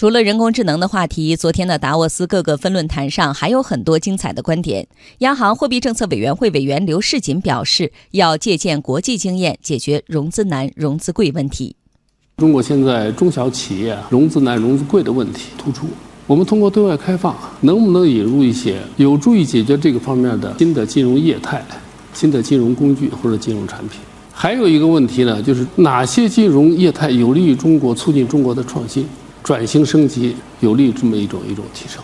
除了人工智能的话题，昨天的达沃斯各个分论坛上还有很多精彩的观点。央行货币政策委员会委员刘世锦表示，要借鉴国际经验，解决融资难、融资贵问题。中国现在中小企业融资难、融资贵的问题突出，我们通过对外开放，能不能引入一些有助于解决这个方面的新的金融业态、新的金融工具或者金融产品？还有一个问题呢，就是哪些金融业态有利于中国促进中国的创新？转型升级有利于这么一种一种提升。